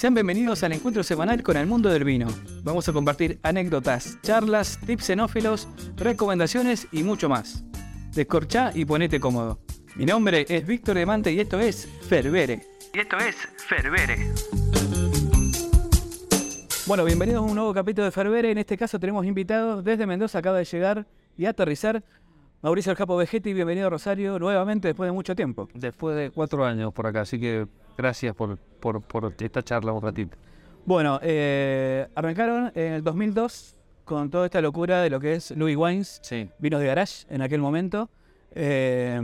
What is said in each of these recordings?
Sean bienvenidos al encuentro semanal con el mundo del vino. Vamos a compartir anécdotas, charlas, tips xenófilos, recomendaciones y mucho más. Descorchá y ponete cómodo. Mi nombre es Víctor Demante y esto es Ferbere. Y esto es Ferbere. Bueno, bienvenidos a un nuevo capítulo de Ferbere. En este caso tenemos invitados desde Mendoza, acaba de llegar y aterrizar Mauricio El Capo Vegetti. Bienvenido a Rosario nuevamente después de mucho tiempo. Después de cuatro años por acá, así que gracias por, por, por esta charla un ratito. Bueno, eh, arrancaron en el 2002 con toda esta locura de lo que es Louis Wines, Sí, vinos de garage en aquel momento. Eh,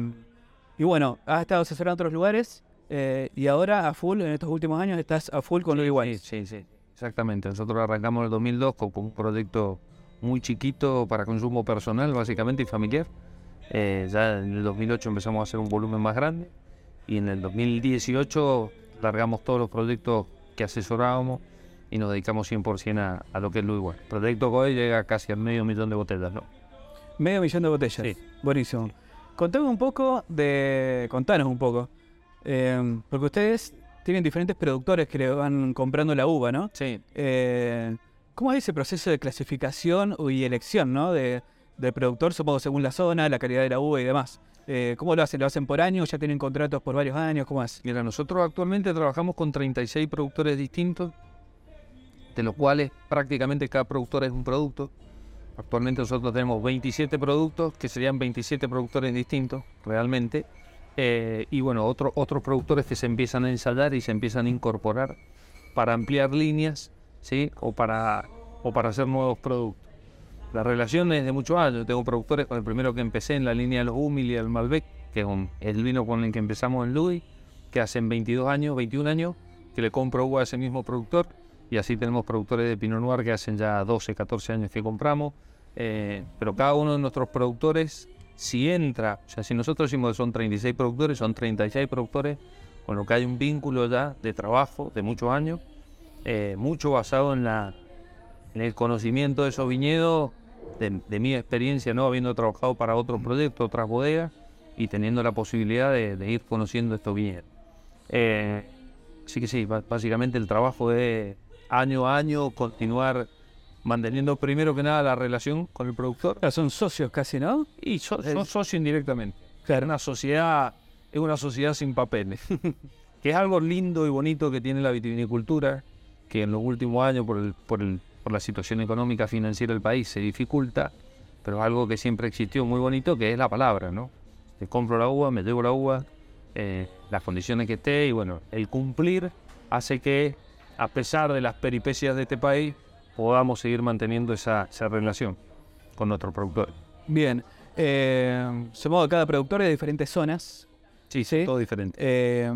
y bueno, has estado asesorando en otros lugares eh, y ahora a full, en estos últimos años, estás a full con Louis sí, Wines. sí, sí, exactamente. Nosotros arrancamos en el 2002 con, con un proyecto muy chiquito para consumo personal, básicamente, y familiar. Eh, ya en el 2008 empezamos a hacer un volumen más grande y en el 2018 largamos todos los proyectos que asesorábamos y nos dedicamos 100% a, a lo que es. El proyecto hoy llega casi a medio millón de botellas, ¿no? Medio millón de botellas. Sí. Buenísimo. Contame un poco de. Contanos un poco. eh, porque ustedes tienen diferentes productores que le van comprando la uva, ¿no? Sí, Eh, ¿Cómo es ese proceso de clasificación y elección, ¿no? De, del productor, supongo, según la zona, la calidad de la uva y demás. Eh, ¿Cómo lo hacen? ¿Lo hacen por año? ¿Ya tienen contratos por varios años? ¿Cómo es? Mira, nosotros actualmente trabajamos con 36 productores distintos, de los cuales prácticamente cada productor es un producto. Actualmente nosotros tenemos 27 productos, que serían 27 productores distintos, realmente. Eh, y bueno, otro- otros productores que se empiezan a ensayar y se empiezan a incorporar para ampliar líneas, ¿sí? O para, o para hacer nuevos productos. La relación es de muchos años. Tengo productores con el primero que empecé en la línea de los Humil y el Malbec, que es el vino con el que empezamos en Louis, que hacen 22 años, 21 años, que le compro uva a ese mismo productor. Y así tenemos productores de Pinot Noir que hacen ya 12, 14 años que compramos. Eh, pero cada uno de nuestros productores, si entra, o sea, si nosotros decimos que son 36 productores, son 36 productores, con lo que hay un vínculo ya de trabajo de muchos años, eh, mucho basado en la en el conocimiento de esos viñedos, de, de mi experiencia, ¿no? habiendo trabajado para otros proyectos, otras bodegas, y teniendo la posibilidad de, de ir conociendo estos viñedos. Eh, así que sí, básicamente el trabajo de año a año continuar manteniendo primero que nada la relación con el productor Claro, son socios casi, ¿no? y so- son socios indirectamente. Claro. Una sociedad es una sociedad sin papeles, que es algo lindo y bonito que tiene la vitivinicultura, que en los últimos años por, el- por, el- por la situación económica financiera del país se dificulta, pero algo que siempre existió muy bonito, que es la palabra, ¿no? Te compro la uva, me llevo la uva, eh, las condiciones que esté y bueno, el cumplir hace que a pesar de las peripecias de este país podamos seguir manteniendo esa, esa relación con nuestros productores. Bien. Eh, supongo que cada productor de diferentes zonas. Sí, Sí. todo diferente. Eh,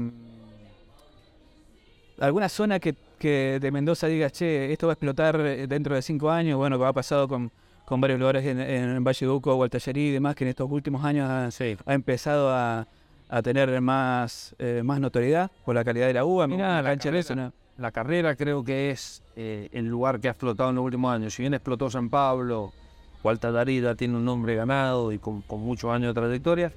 ¿Alguna zona que, que de Mendoza diga, che, esto va a explotar eh, dentro de cinco años? Bueno, que ha pasado con, con varios lugares en, en Valle Duco, Gualtallerí y demás, que en estos últimos años ha, Sí. ha empezado a, a tener más, eh, más notoriedad por la calidad de la uva. Mirá, la cancha carrera. ¿no? La carrera creo que es eh, el lugar que ha explotado en los últimos años. Si bien explotó San Pablo, Darida tiene un nombre ganado y con, con muchos años de trayectoria,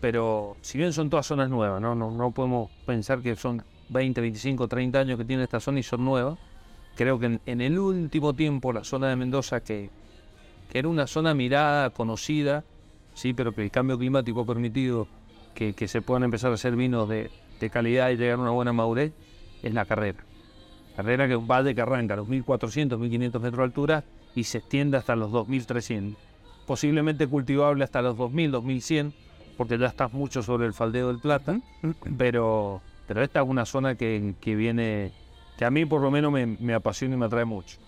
pero si bien son todas zonas nuevas, ¿no? No, no podemos pensar que son 20, 25, 30 años que tiene esta zona y son nuevas. Creo que en, en el último tiempo la zona de Mendoza, que, que era una zona mirada, conocida, sí, pero que el cambio climático ha permitido que, que se puedan empezar a hacer vinos de, de calidad y llegar a una buena madurez, es la carrera. Carrera que un valle que arranca a los 1400, 1500 metros de altura y se extiende hasta los 2300. Posiblemente cultivable hasta los 2000, 2100, porque ya estás mucho sobre el faldeo del Plata. Pero, pero esta es una zona que, que viene, que a mí por lo menos me, me apasiona y me atrae mucho.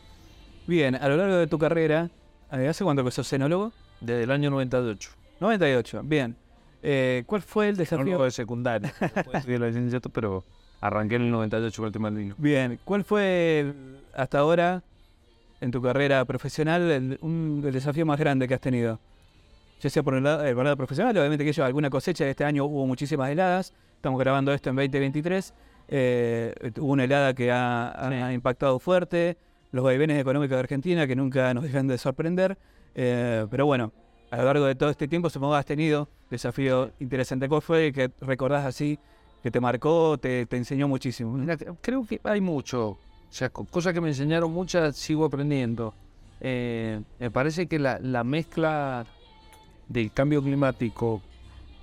Bien, a lo largo de tu carrera, eh, ¿hace cuánto que sos cenólogo? Desde el año 98. 98, bien. Eh, ¿Cuál fue el desafío? de secundaria. Estudié la licenciatura, pero arranqué en el 98 con el tema del vino. Bien, ¿cuál fue hasta ahora en tu carrera profesional el, un- el desafío más grande que has tenido? Ya sea por el lado, el lado profesional, obviamente que lleva alguna cosecha, este año hubo muchísimas heladas, estamos grabando esto en 2023, eh, hubo una helada que ha, ha- Sí. ha impactado fuerte, los vaivenes económicos de Argentina que nunca nos dejan de sorprender, eh, pero bueno, a lo largo de todo este tiempo supongo que has tenido desafío interesante. ¿Cuál fue el que recordás así que te marcó, te, te enseñó muchísimo. Mira, creo que hay mucho. O sea, co- cosas que me enseñaron muchas, sigo aprendiendo. Eh, me parece que la, la mezcla del cambio climático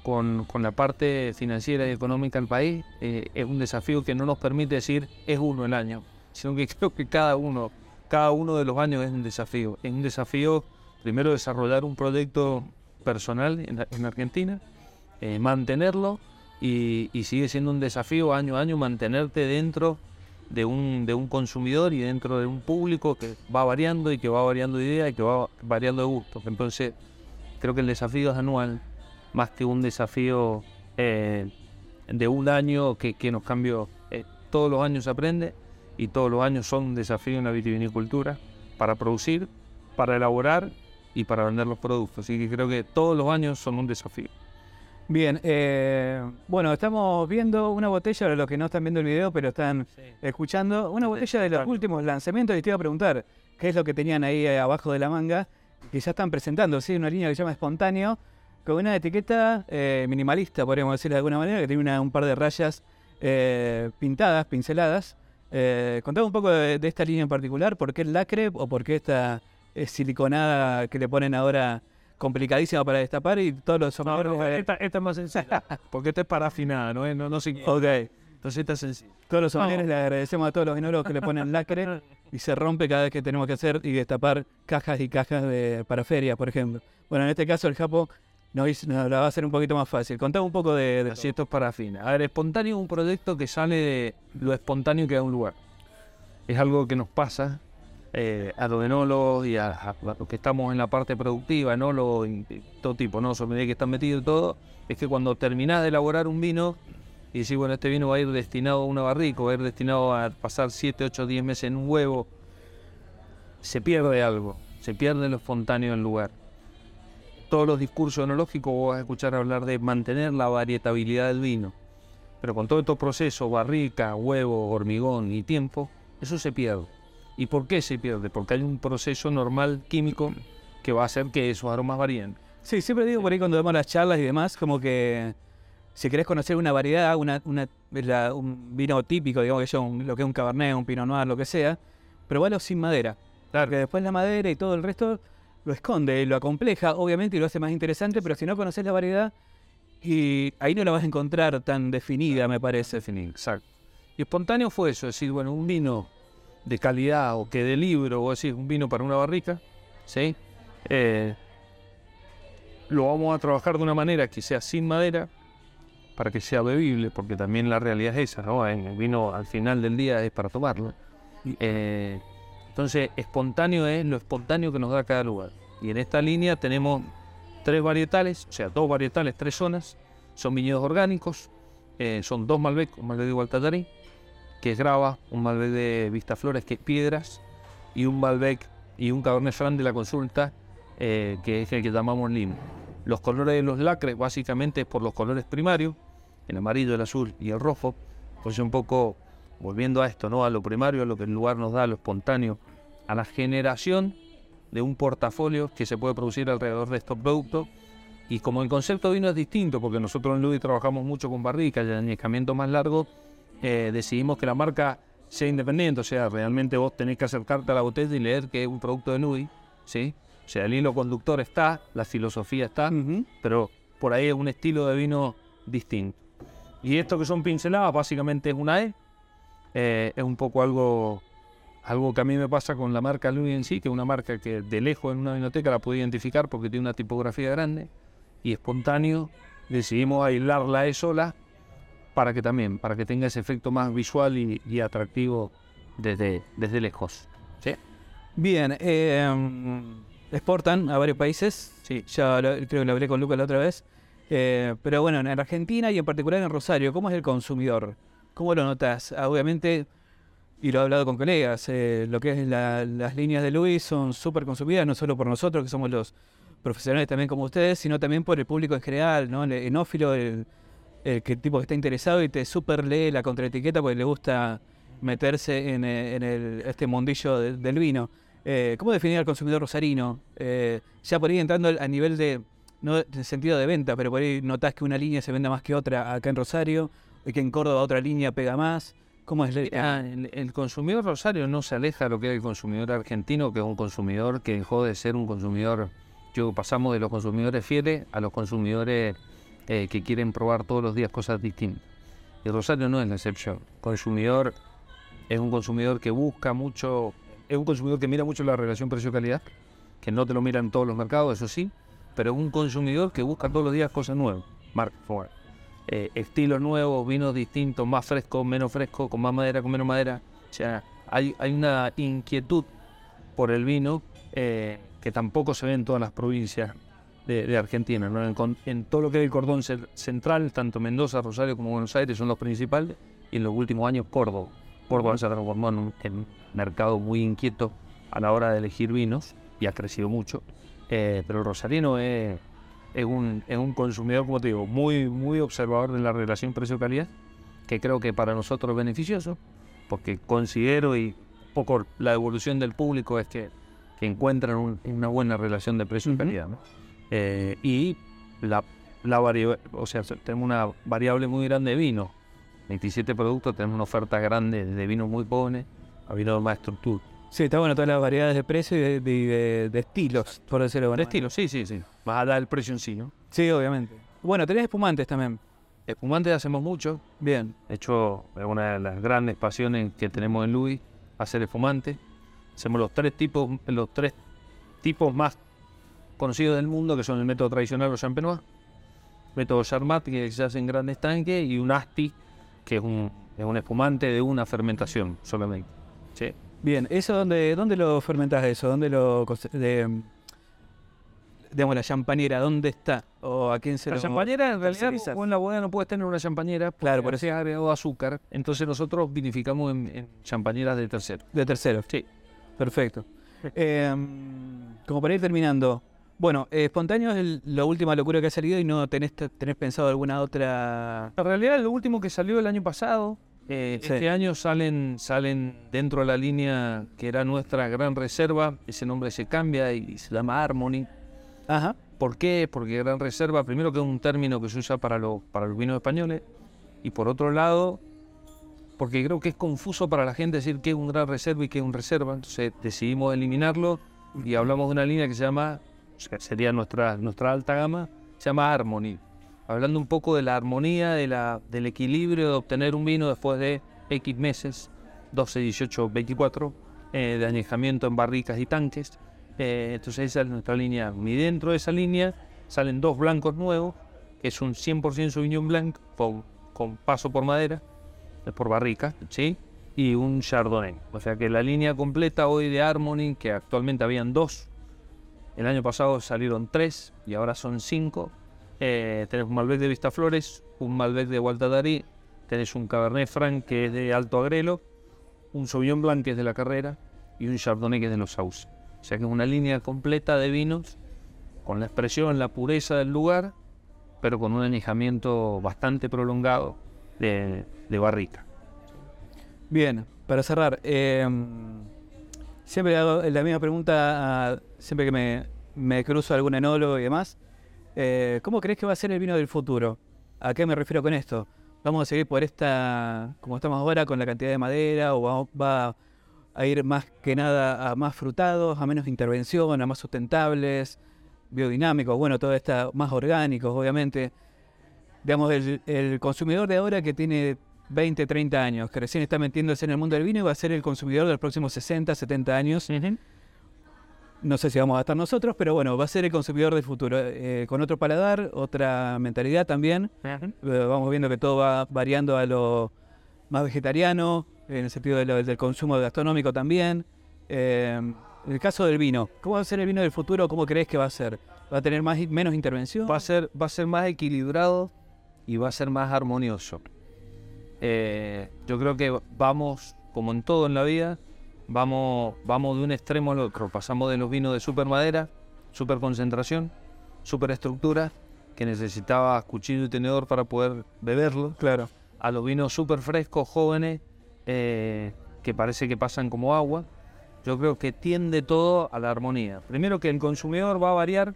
con, la parte financiera y económica del país eh, es un desafío que no nos permite decir es uno el año, sino que creo que cada uno, cada uno de los años es un desafío. Es un desafío, primero, desarrollar un proyecto personal en, Argentina, eh, mantenerlo y, y sigue siendo un desafío año a año mantenerte dentro de un, de un consumidor y dentro de un público que va variando y que va variando de idea y que va variando de gustos. Entonces, creo que el desafío es anual, más que un desafío eh, de un año que, que nos cambió. Eh, todos los años se aprende y todos los años son un desafío en la vitivinicultura para producir, para elaborar y para vender los productos. Así que creo que todos los años son un desafío. Bien, eh, bueno, estamos viendo una botella, para los que no están viendo el video, pero están escuchando, una botella de los últimos lanzamientos y te iba a preguntar qué es lo que tenían ahí abajo de la manga, que ya están presentando, ¿sí? Una línea que se llama Espontáneo, con una etiqueta eh, minimalista, podríamos decirlo de alguna manera, que tiene una- un par de rayas eh, pintadas, pinceladas. Eh, contame un poco de, de esta línea en particular, ¿por qué el lacre o por qué esta eh, siliconada que le ponen ahora complicadísima para destapar y todos los sombreros... eh, esta, esta es más sencilla, porque esta es parafinada, no, es- no, no se- Ok. Entonces esta es sencilla. Todos los sommeliers le agradecemos a todos los enólogos que le ponen lacre y se rompe cada vez que tenemos que hacer y destapar cajas y cajas de para ferias, por ejemplo. Bueno, en este caso el Japo nos, la va a hacer un poquito más fácil. Contame un poco de... de Así esto es parafina. A ver, espontáneo es un proyecto que sale de lo espontáneo que da un lugar. Es algo que nos pasa eh, a los enólogos y a, a los que estamos en la parte productiva, enólogos todo tipo, ¿no? Sommelier que están metidos y todo, es que cuando terminás de elaborar un vino y decís, bueno, este vino va a ir destinado a una barrica, va a ir destinado a pasar 7, 8, 10 meses en un huevo, se pierde algo, se pierde lo espontáneo del lugar todos los discursos enológicos vos vas a escuchar hablar de mantener la varietabilidad del vino. Pero con todos estos procesos, barrica, huevo, hormigón y tiempo, eso se pierde. ¿Y por qué se pierde? Porque hay un proceso normal químico que va a hacer que esos aromas varíen. Sí, siempre digo por ahí cuando damos las charlas y demás, como que si querés conocer una variedad, una, una, la- un vino típico, digamos que yo, un- lo que es un cabernet, un pinot noir, lo que sea, probalo sin madera. Porque después la madera y todo el resto lo esconde, lo acompleja, obviamente, y lo hace más interesante, pero si no conoces la variedad, y ahí no la vas a encontrar tan definida, me parece. Exacto. Y espontáneo fue eso, es decir, bueno, un vino de calidad o que de libro, o decir, un vino para una barrica, ¿sí? Eh, lo vamos a trabajar de una manera que sea sin madera, para que sea bebible, porque también la realidad es esa, ¿no? El vino al final del día es para tomarlo. Eh, entonces, espontáneo es lo espontáneo que nos da cada lugar. Y en esta línea tenemos tres varietales, o sea, dos varietales, tres zonas. Son viñedos orgánicos, eh, son dos Malbec, un Malbec de Gualtatarí, que es grava, un Malbec de Vistaflores, que es piedras, y un Malbec y un Cabernet Franc de la consulta, eh, que es el que llamamos limo. Los colores de los lacres, básicamente, es por los colores primarios, el amarillo, el azul y el rojo. Pues un poco volviendo a esto, ¿no? A lo primario, a lo que el lugar nos da, a lo espontáneo, a la generación de un portafolio que se puede producir alrededor de estos productos. Y como el concepto de vino es distinto, porque nosotros en Ludi trabajamos mucho con barricas y añejamiento más largo, eh, decidimos que la marca sea independiente, o sea, realmente vos tenés que acercarte a la botella y leer que es un producto de Nudi, ¿sí? O sea, el hilo conductor está, la filosofía está, pero por ahí es un estilo de vino distinto. Y esto que son pinceladas, básicamente es una E. Eh, es un poco algo, algo que a mí me pasa con la marca Louis en sí, que es una marca que de lejos en una vinoteca la pude identificar porque tiene una tipografía grande y espontáneo. Decidimos aislarla a sola para que también, para que tenga ese efecto más visual y, y atractivo desde, desde lejos. ¿Sí? Bien, eh, exportan a varios países. Sí, ya lo- creo que lo hablé con Lucas la otra vez. Eh, pero bueno, en Argentina y en particular en Rosario, ¿cómo es el consumidor? ¿Cómo lo notas? Ah, obviamente, y lo he hablado con colegas, eh, lo que es la- las líneas de Luis son súper consumidas, no solo por nosotros, que somos los profesionales también como ustedes, sino también por el público en general, ¿no? El enófilo, el, el tipo que está interesado y te super lee la contraetiqueta porque le gusta meterse en, eh, en el- este mundillo de- del vino. Eh, ¿Cómo definir al consumidor rosarino? Ya por ahí entrando a nivel de, no de sentido de venta, pero por ahí notás que una línea se venda más que otra acá en Rosario, que en Córdoba otra línea pega más. ¿Cómo es? el- Ah, el, el consumidor rosario no se aleja de lo que era el consumidor argentino, que es un consumidor que dejó de ser un consumidor. Yo pasamos de los consumidores fieles a los consumidores eh, que quieren probar todos los días cosas distintas. Y Rosario no es la excepción. Consumidor es un consumidor que busca mucho, es un consumidor que mira mucho la relación precio-calidad, que no te lo mira en todos los mercados, eso sí, pero es un consumidor que busca todos los días cosas nuevas. Marca Ford eh, estilos nuevos, vinos distintos, más frescos, menos frescos, con más madera, con menos madera. O sea, hay, hay una inquietud por el vino eh, que tampoco se ve en todas las provincias de, Argentina. En, todo lo que es el cordón central, tanto Mendoza, Rosario como Buenos Aires son los principales, y en los últimos años Córdoba. Córdoba se transformó en un mercado muy inquieto a la hora de elegir vinos y ha crecido mucho. Eh, pero el rosarino es, es un, es un consumidor, como te digo, muy, muy observador de la relación precio-calidad, que creo que para nosotros es beneficioso, porque considero y poco la evolución del público es que, que encuentran un- una buena relación de precio-calidad. ¿no? Eh, y la, la varia- o sea, tenemos una variable muy grande de vino. 27 productos, tenemos una oferta grande de vinos muy jóvenes a vinos de más estructura. Sí, está bueno todas las variedades de precio y de, de- de- de estilos, por decirlo de De alguna estilo, sí, sí, sí. Más allá del precio en sí, ¿no? Sí, obviamente. Bueno, tenés espumantes también. Espumantes hacemos mucho. Bien. De hecho, es una de las grandes pasiones que tenemos en Louis, hacer espumante. Hacemos los tres tipos, los tres tipos más conocidos del mundo, que son el método tradicional o champenois, método Charmat, que se hace en grandes tanques, y un Asti, que es un, es un espumante de una fermentación solamente. Sí. Bien, ¿eso dónde, dónde lo fermentás eso? ¿Dónde lo cose- de, digamos la champañera, dónde está? ¿O a quién se La lo champañera, en realidad, vos en la bodega no puedes tener una champañera, Claro, por eso ha agregado azúcar. Entonces nosotros vinificamos en, en champañeras de tercero. De tercero. Sí. Perfecto. Eh, como para ir terminando. Bueno, eh, espontáneo es el- la última locura que ha salido y no tenés, tenés pensado alguna otra. En realidad, lo último que salió el año pasado, eh, Sí. este año salen, salen dentro de la línea que era nuestra gran reserva. Ese nombre se cambia y se llama Harmony. Ajá. ¿Por qué? Porque gran reserva, primero que es un término que se usa para, los para los vinos españoles. Y por otro lado, porque creo que es confuso para la gente decir qué es un gran reserva y qué es un reserva. Entonces decidimos eliminarlo y hablamos de una línea que se llama, o sea, sería nuestra, nuestra alta gama, se llama Harmony. Hablando un poco de la armonía, de la, del equilibrio de obtener un vino después de X meses, 12, 18, 24, eh, de añejamiento en barricas y tanques. Eh, entonces esa es nuestra línea. Y dentro de esa línea salen dos blancos nuevos, que es un 100% Sauvignon Blanc con, con paso por madera, por barrica, ¿sí? Y un Chardonnay. O sea que la línea completa hoy de Harmony, que actualmente habían dos, el año pasado salieron tres y ahora son cinco. Eh, tenés un Malbec de Vistaflores, un Malbec de Gualtadari, tenés un Cabernet Franc que es de Alto Agrelo, un Sauvignon Blanc que es de la carrera y un Chardonnay que es de los Sauces. O sea que es una línea completa de vinos con la expresión, la pureza del lugar, pero con un añejamiento bastante prolongado de, barrica. Bien, para cerrar, eh, siempre hago la misma pregunta a- siempre que me, me cruzo algún enólogo y demás. Eh, ¿Cómo crees que va a ser el vino del futuro? ¿A qué me refiero con esto? ¿Vamos a seguir por esta, como estamos ahora, con la cantidad de madera o vamos- va a ir más que nada a más frutados, a menos intervención, a más sustentables, biodinámicos, bueno, todo está más orgánicos, obviamente? Digamos, el, el consumidor de ahora que tiene 20, 30 años, que recién está metiéndose en el mundo del vino y va a ser el consumidor de los próximos 60, 70 años. No sé si vamos a estar nosotros, pero bueno, va a ser el consumidor del futuro, eh, con otro paladar, otra mentalidad también. Eh, vamos viendo que todo va variando a lo más vegetariano, en el sentido de lo- del consumo gastronómico también. Eh, en el caso del vino, ¿cómo va a ser el vino del futuro? ¿Cómo crees que va a ser? ¿Va a tener más, menos intervención? va a ser, va a ser más equilibrado y va a ser más armonioso. Eh, yo creo que vamos, como en todo en la vida, vamos, vamos de un extremo al otro. Pasamos de los vinos de super madera, super concentración, super estructura, que necesitaba cuchillo y tenedor para poder beberlo, Claro. a los vinos super frescos, jóvenes, eh, que parece que pasan como agua. Yo creo que tiende todo a la armonía. Primero que el consumidor va a variar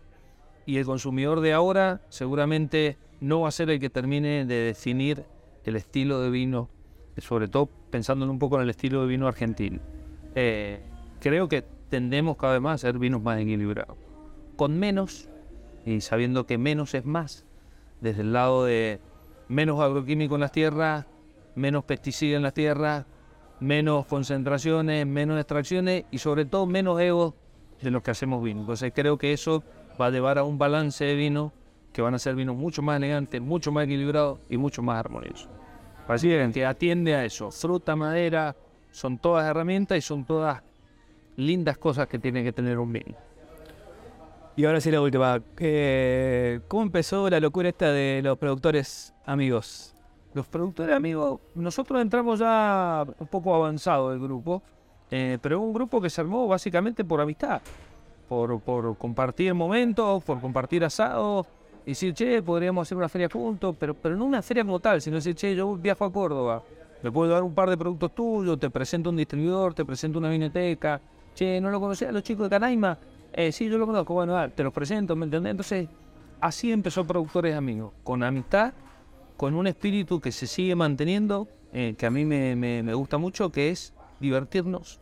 y el consumidor de ahora seguramente no va a ser el que termine de definir el estilo de vino, sobre todo pensando un poco en el estilo de vino argentino. Eh, creo que tendemos cada vez más a ser vinos más equilibrados, con menos y sabiendo que menos es más, desde el lado de menos agroquímico en las tierras, menos pesticidas en las tierras, menos concentraciones, menos extracciones y sobre todo menos ego de los que hacemos vino. Entonces creo que eso va a llevar a un balance de vino que van a ser vinos mucho más elegantes, mucho más equilibrados y mucho más armoniosos. Así que atiende a eso. Fruta, madera, son todas herramientas y son todas lindas cosas que tiene que tener un vino. Y ahora sí la última. Eh, ¿Cómo empezó la locura esta de los productores amigos? Los productores amigos, nosotros entramos ya un poco avanzado del grupo, eh, pero un grupo que se armó básicamente por amistad, por, por compartir momentos, por compartir asados, y decir, che, podríamos hacer una feria juntos, pero, pero no una feria como tal, sino decir, che, yo viajo a Córdoba, me puedo dar un par de productos tuyos, te presento un distribuidor, te presento una biblioteca, che, ¿no lo conocías los chicos de Canaima? Eh, sí, yo lo conozco, bueno, te los presento, ¿me entendés? Entonces, así empezó Productores Amigos, con amistad, con un espíritu que se sigue manteniendo, eh, que a mí me, gusta mucho, que es divertirnos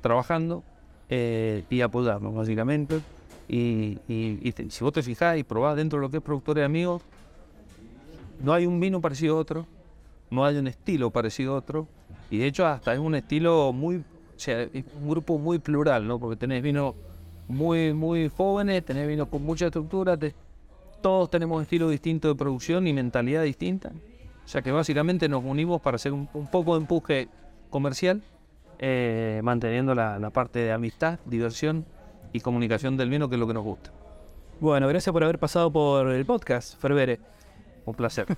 trabajando eh, y apoyarnos, básicamente. Y, si vos te fijás y probás dentro de lo que es Productores Amigos, no hay un vino parecido a otro, no hay un estilo parecido a otro, y de hecho hasta es un estilo muy, o sea, es un grupo muy plural, ¿no? Porque tenés vinos muy, muy jóvenes, tenés vinos con mucha estructura, todos tenemos estilos distintos de producción y mentalidad distinta. O sea que básicamente nos unimos para hacer un, poco de empuje comercial, eh, manteniendo la, parte de amistad, diversión y comunicación del vino, que es lo que nos gusta. Bueno, gracias por haber pasado por el podcast, Ferbere. Un placer.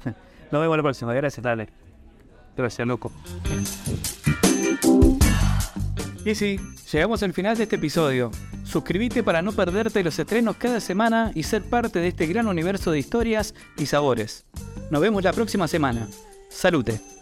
Nos vemos la próxima. Gracias, dale. Gracias, loco. Y sí, llegamos al final de este episodio. Suscríbete para no perderte los estrenos cada semana y ser parte de este gran universo de historias y sabores. Nos vemos la próxima semana. Salute.